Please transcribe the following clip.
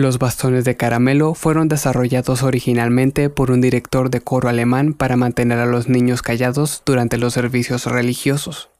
Los bastones de caramelo fueron desarrollados originalmente por un director de coro alemán para mantener a los niños callados durante los servicios religiosos.